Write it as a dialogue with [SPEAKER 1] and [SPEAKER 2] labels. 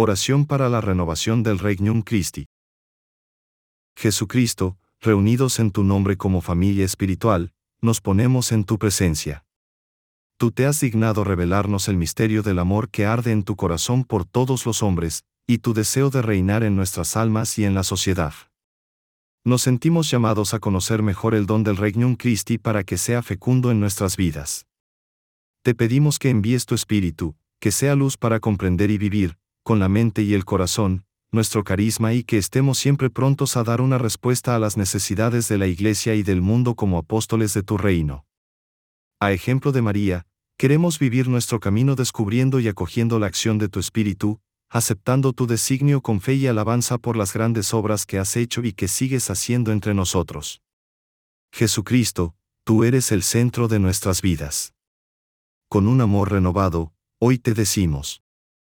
[SPEAKER 1] Oración para la renovación del Regnum Christi. Jesucristo, reunidos en tu nombre como familia espiritual, nos ponemos en tu presencia. Tú te has dignado revelarnos el misterio del amor que arde en tu corazón por todos los hombres, y tu deseo de reinar en nuestras almas y en la sociedad. Nos sentimos llamados a conocer mejor el don del Regnum Christi para que sea fecundo en nuestras vidas. Te pedimos que envíes tu Espíritu, que sea luz para comprender y vivir, con la mente y el corazón, nuestro carisma y que estemos siempre prontos a dar una respuesta a las necesidades de la Iglesia y del mundo como apóstoles de tu reino. A ejemplo de María, queremos vivir nuestro camino descubriendo y acogiendo la acción de tu Espíritu, aceptando tu designio con fe y alabanza por las grandes obras que has hecho y que sigues haciendo entre nosotros. Jesucristo, tú eres el centro de nuestras vidas. Con un amor renovado, hoy te decimos,